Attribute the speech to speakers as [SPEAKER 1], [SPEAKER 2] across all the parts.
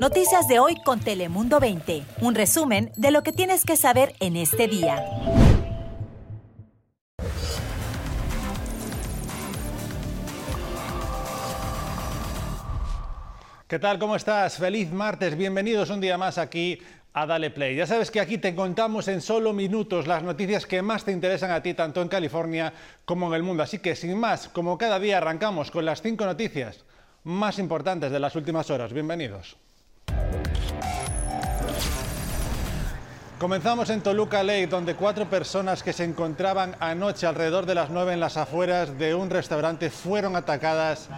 [SPEAKER 1] Noticias de hoy con Telemundo 20. Un resumen de lo que tienes que saber en este día.
[SPEAKER 2] ¿Qué tal? ¿Cómo estás? Feliz martes. Bienvenidos un día más aquí a Dale Play. Ya sabes que aquí te contamos en solo minutos las noticias que más te interesan a ti, tanto en California como en el mundo. Así que sin más, como cada día arrancamos con las cinco noticias más importantes de las últimas horas. Bienvenidos. Comenzamos en Toluca Lake, donde cuatro personas que se encontraban anoche alrededor de las nueve en las afueras de un restaurante fueron atacadas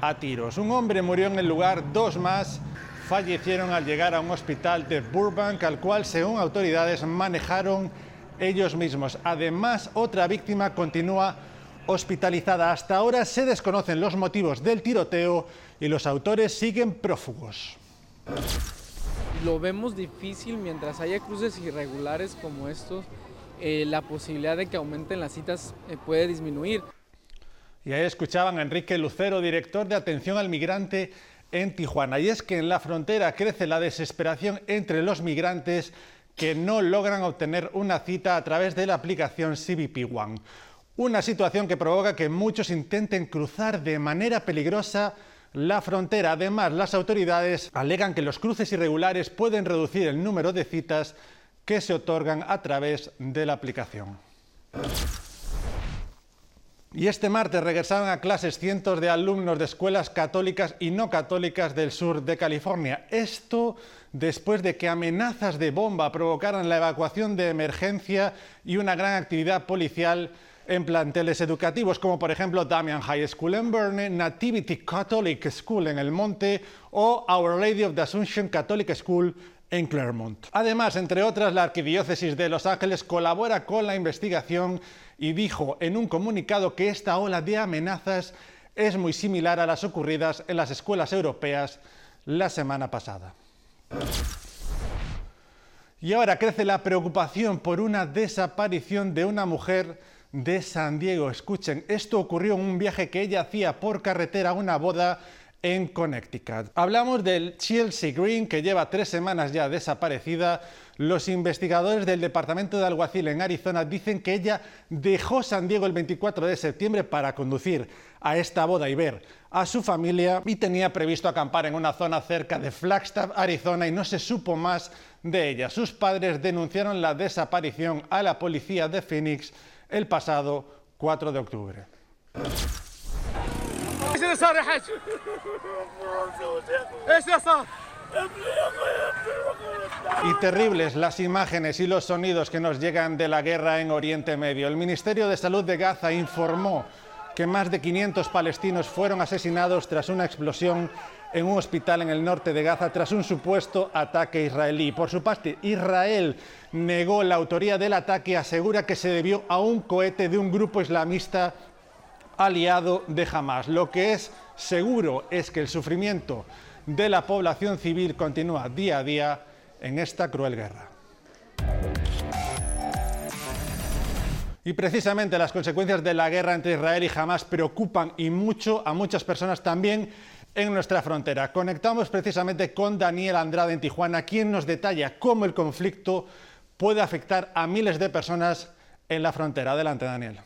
[SPEAKER 2] a tiros. Un hombre murió en el lugar, dos más fallecieron al llegar a un hospital de Burbank, al cual, según autoridades, manejaron ellos mismos. Además, otra víctima continúa hospitalizada. Hasta ahora se desconocen los motivos del tiroteo y los autores siguen prófugos.
[SPEAKER 3] Lo vemos difícil mientras haya cruces irregulares como estos. Eh, la posibilidad de que aumenten las citas eh, puede disminuir.
[SPEAKER 2] Y ahí escuchaban a Enrique Lucero, director de atención al migrante en Tijuana. Y es que en la frontera crece la desesperación entre los migrantes que no logran obtener una cita a través de la aplicación CBP One. Una situación que provoca que muchos intenten cruzar de manera peligrosa la frontera. Además, las autoridades alegan que los cruces irregulares pueden reducir el número de citas que se otorgan a través de la aplicación. Y este martes regresaron a clases cientos de alumnos de escuelas católicas y no católicas del sur de California. Esto después de que amenazas de bomba provocaran la evacuación de emergencia y una gran actividad policial en planteles educativos, como por ejemplo Damian High School en Berne, Nativity Catholic School en El Monte o Our Lady of the Assumption Catholic School en Claremont. Además, entre otras, la Arquidiócesis de Los Ángeles colabora con la investigación y dijo en un comunicado que esta ola de amenazas es muy similar a las ocurridas en las escuelas europeas la semana pasada. Y ahora crece la preocupación por una desaparición de una mujer de San Diego. Escuchen, esto ocurrió en un viaje que ella hacía por carretera a una boda en Connecticut. Hablamos del Chelsea Green, que lleva tres semanas ya desaparecida. Los investigadores del Departamento de Alguacil en Arizona dicen que ella dejó San Diego el 24 de septiembre para conducir a esta boda y ver a su familia y tenía previsto acampar en una zona cerca de Flagstaff, Arizona, y no se supo más de ella. Sus padres denunciaron la desaparición a la policía de Phoenix el pasado 4 de octubre. Y terribles las imágenes y los sonidos que nos llegan de la guerra en Oriente Medio. El Ministerio de Salud de Gaza informó que más de 500 palestinos fueron asesinados tras una explosión en un hospital en el norte de Gaza tras un supuesto ataque israelí. Por su parte, Israel negó la autoría del ataque y asegura que se debió a un cohete de un grupo islamista aliado de Hamas. Lo que es seguro es que el sufrimiento de la población civil continúa día a día en esta cruel guerra. Y precisamente las consecuencias de la guerra entre Israel y Hamas preocupan y mucho a muchas personas también en nuestra frontera. Conectamos precisamente con Daniel Andrade en Tijuana, quien nos detalla cómo el conflicto puede afectar a miles de personas en la frontera. Adelante, Daniel.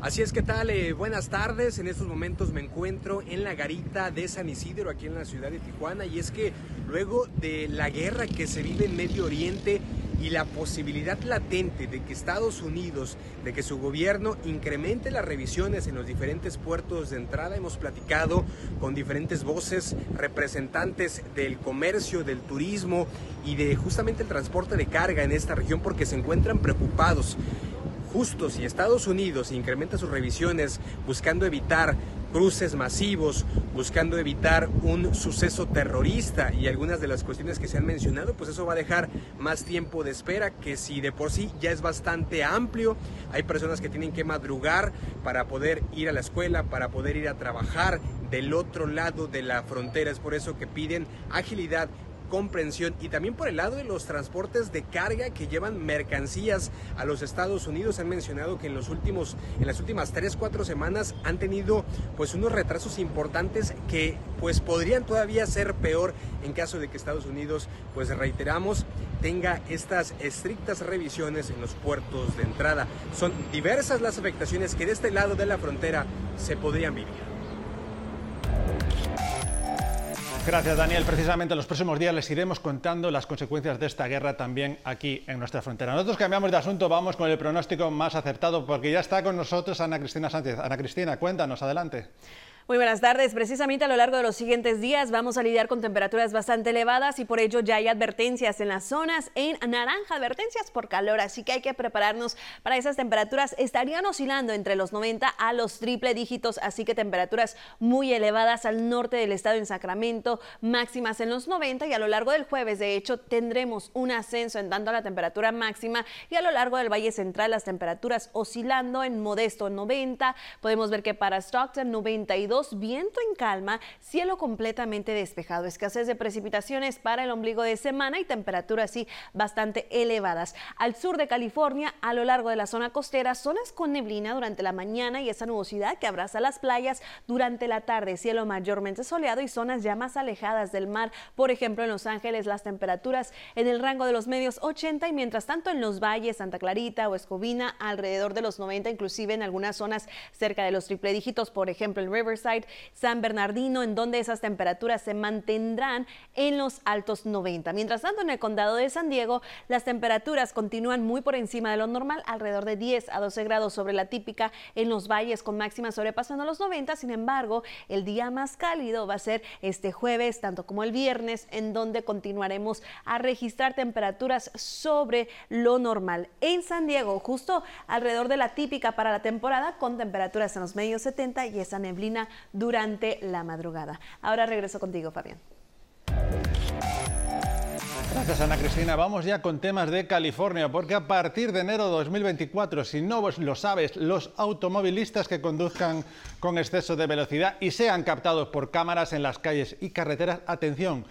[SPEAKER 4] Así es que tal, eh, buenas tardes. En estos momentos me encuentro en la garita de San Isidro, aquí en la ciudad de Tijuana. Y es que luego de la guerra que se vive en Medio Oriente y la posibilidad latente de que Estados Unidos, de que su gobierno incremente las revisiones en los diferentes puertos de entrada, hemos platicado con diferentes voces, representantes del comercio, del turismo y de justamente el transporte de carga en esta región porque se encuentran preocupados. Justo si Estados Unidos incrementa sus revisiones buscando evitar cruces masivos, buscando evitar un suceso terrorista y algunas de las cuestiones que se han mencionado, pues eso va a dejar más tiempo de espera que si de por sí ya es bastante amplio. Hay personas que tienen que madrugar para poder ir a la escuela, para poder ir a trabajar del otro lado de la frontera. Es por eso que piden agilidad comprensión y también por el lado de los transportes de carga que llevan mercancías a los Estados Unidos. Han mencionado que en los últimos, en las últimas 3, 4 semanas han tenido pues unos retrasos importantes que pues podrían todavía ser peor en caso de que Estados Unidos, pues reiteramos, tenga estas estrictas revisiones en los puertos de entrada. Son diversas las afectaciones que de este lado de la frontera se podrían vivir.
[SPEAKER 2] Gracias, Daniel. Precisamente en los próximos días les iremos contando las consecuencias de esta guerra también aquí en nuestra frontera. Nosotros cambiamos de asunto, vamos con el pronóstico más acertado porque ya está con nosotros Ana Cristina Sánchez. Ana Cristina, cuéntanos, adelante.
[SPEAKER 5] Muy buenas tardes. Precisamente a lo largo de los siguientes días vamos a lidiar con temperaturas bastante elevadas y por ello ya hay advertencias en las zonas en naranja, advertencias por calor, así que hay que prepararnos para esas temperaturas. Estarían oscilando entre los 90 a los triple dígitos, así que temperaturas muy elevadas al norte del estado en Sacramento, máximas en los 90 y a lo largo del jueves, de hecho, tendremos un ascenso en tanto a la temperatura máxima y a lo largo del Valle Central las temperaturas oscilando en modesto 90. Podemos ver que para Stockton 92 viento en calma, cielo completamente despejado, escasez de precipitaciones para el ombligo de semana y temperaturas así bastante elevadas. Al sur de California, a lo largo de la zona costera, zonas con neblina durante la mañana y esa nubosidad que abraza las playas durante la tarde, cielo mayormente soleado y zonas ya más alejadas del mar. Por ejemplo, en Los Ángeles las temperaturas en el rango de los medios 80 y mientras tanto en los valles, Santa Clarita o Escobina alrededor de los 90, inclusive en algunas zonas cerca de los triple dígitos, por ejemplo en San Bernardino, en donde esas temperaturas se mantendrán en los altos 90. Mientras tanto, en el condado de San Diego, las temperaturas continúan muy por encima de lo normal, alrededor de 10 a 12 grados sobre la típica en los valles con máximas sobrepasando los 90. Sin embargo, el día más cálido va a ser este jueves, tanto como el viernes, en donde continuaremos a registrar temperaturas sobre lo normal. En San Diego, justo alrededor de la típica para la temporada, con temperaturas en los medios 70 y esa neblina durante la madrugada. Ahora regreso contigo, Fabián.
[SPEAKER 2] Gracias, Ana Cristina. Vamos ya con temas de California, porque a partir de enero de 2024, si no lo sabes, los automovilistas que conduzcan con exceso de velocidad y sean captados por cámaras en las calles y carreteras, atención,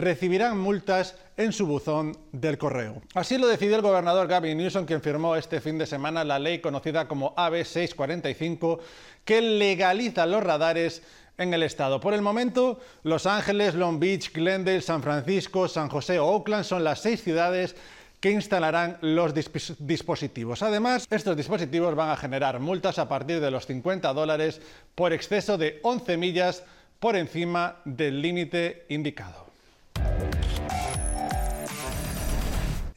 [SPEAKER 2] recibirán multas en su buzón del correo. Así lo decidió el gobernador Gavin Newsom, quien firmó este fin de semana la ley conocida como AB 645, que legaliza los radares en el estado. Por el momento, Los Ángeles, Long Beach, Glendale, San Francisco, San José o Oakland son las seis ciudades que instalarán los dispositivos. Además, estos dispositivos van a generar multas a partir de los 50 dólares por exceso de 11 millas por encima del límite indicado.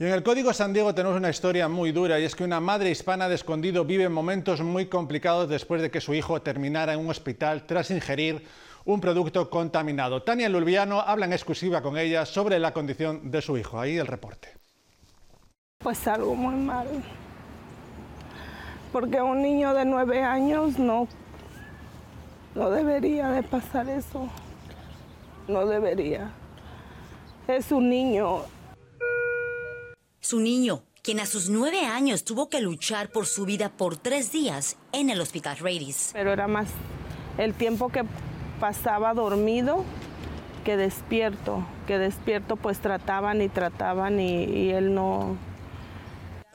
[SPEAKER 2] Y en el Código San Diego tenemos una historia muy dura y es que una madre hispana de escondido vive momentos muy complicados después de que su hijo terminara en un hospital tras ingerir un producto contaminado. Tania Lulviano habla en exclusiva con ella sobre la condición de su hijo. Ahí el reporte.
[SPEAKER 6] Pues algo muy mal. Porque un niño de nueve años no, no debería de pasar eso. No debería. Es un niño
[SPEAKER 7] su niño, quien a sus nueve años tuvo que luchar por su vida por tres días en el hospital Radies.
[SPEAKER 6] Pero era más el tiempo que pasaba dormido que despierto, que despierto pues trataban y trataban y, y él no...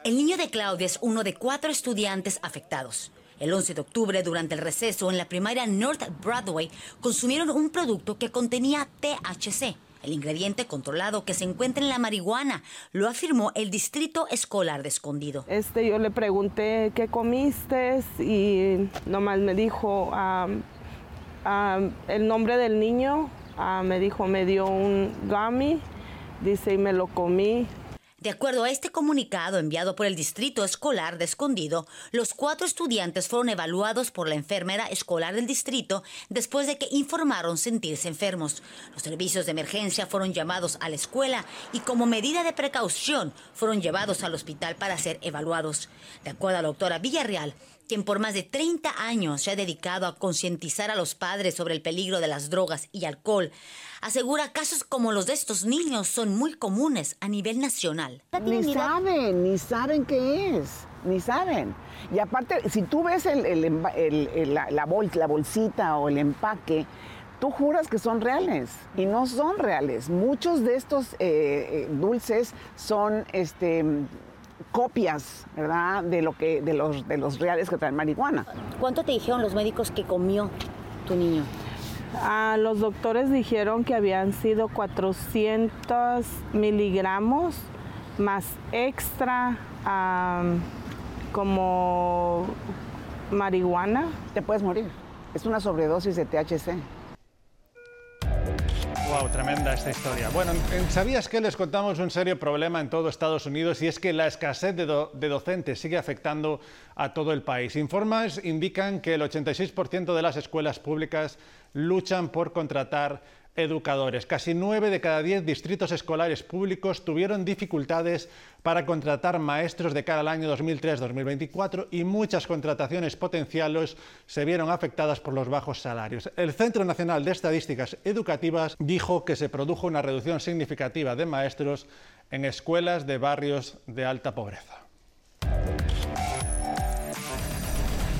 [SPEAKER 7] El niño de Claudia es uno de cuatro estudiantes afectados. El 11 de octubre, durante el receso en la primaria North Broadway, consumieron un producto que contenía THC, el ingrediente controlado que se encuentra en la marihuana, lo afirmó el Distrito Escolar de Escondido.
[SPEAKER 6] Este, yo le pregunté qué comiste y nomás me dijo el nombre del niño, ah, me dijo, me dio un gummy, dice, y me lo comí.
[SPEAKER 7] De acuerdo a este comunicado enviado por el Distrito Escolar de Escondido, los cuatro estudiantes fueron evaluados por la enfermera escolar del distrito después de que informaron sentirse enfermos. Los servicios de emergencia fueron llamados a la escuela y como medida de precaución fueron llevados al hospital para ser evaluados. De acuerdo a la doctora Villarreal, quien por más de 30 años se ha dedicado a concientizar a los padres sobre el peligro de las drogas y alcohol, asegura casos como los de estos niños son muy comunes a nivel nacional.
[SPEAKER 8] Ni saben, ni saben qué es, ni saben. Y aparte, si tú ves la, la bolsita o el empaque, tú juras que son reales y no son reales. Muchos de estos eh, eh, dulces son este, copias, ¿verdad? De, lo que, de, los, de los reales que traen marihuana.
[SPEAKER 7] ¿Cuánto te dijeron los médicos que comió tu niño?
[SPEAKER 6] Ah, los doctores dijeron que habían sido 400 miligramos más extra como marihuana.
[SPEAKER 8] Te puedes morir. Es una sobredosis de THC.
[SPEAKER 2] Wow, tremenda esta historia. Bueno, ¿sabías que les contamos un serio problema en todo Estados Unidos y es que la escasez de, de docentes sigue afectando a todo el país? Informes indican que el 86% de las escuelas públicas luchan por contratar educadores. Casi nueve de cada diez distritos escolares públicos tuvieron dificultades para contratar maestros de cara al año 2003-2024 y muchas contrataciones potenciales se vieron afectadas por los bajos salarios. El Centro Nacional de Estadísticas Educativas dijo que se produjo una reducción significativa de maestros en escuelas de barrios de alta pobreza.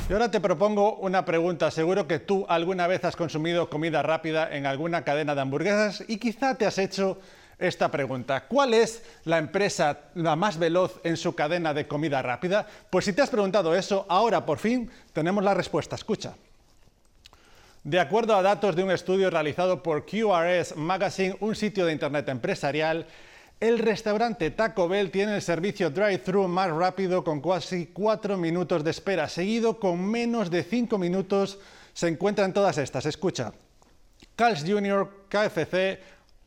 [SPEAKER 2] Y ahora te propongo una pregunta. Seguro que tú alguna vez has consumido comida rápida en alguna cadena de hamburguesas y quizá te has hecho esta pregunta. ¿Cuál es la empresa la más veloz en su cadena de comida rápida? Pues si te has preguntado eso, ahora por fin tenemos la respuesta. Escucha. De acuerdo a datos de un estudio realizado por QRS Magazine, un sitio de Internet empresarial, el restaurante Taco Bell tiene el servicio drive-thru más rápido con casi 4 minutos de espera, seguido con menos de 5 minutos se encuentran todas estas. Escucha. Carl's Jr., KFC,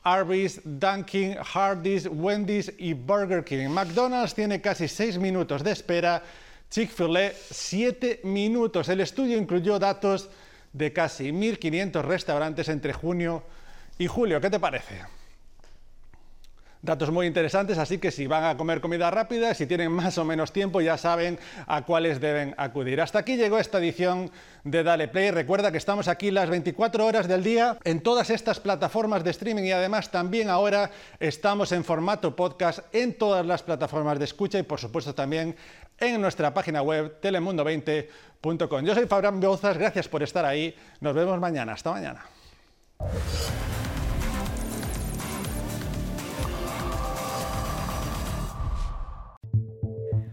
[SPEAKER 2] Arby's, Dunkin', Hardee's, Wendy's y Burger King. McDonald's tiene casi 6 minutos de espera, Chick-fil-A 7 minutos. El estudio incluyó datos de casi 1.500 restaurantes entre junio y julio. ¿Qué te parece? Datos muy interesantes, así que si van a comer comida rápida, si tienen más o menos tiempo, ya saben a cuáles deben acudir. Hasta aquí llegó esta edición de Dale Play. Recuerda que estamos aquí las 24 horas del día en todas estas plataformas de streaming y además también ahora estamos en formato podcast en todas las plataformas de escucha y por supuesto también en nuestra página web telemundo20.com. Yo soy Fabián Beuzas, gracias por estar ahí. Nos vemos mañana. Hasta mañana.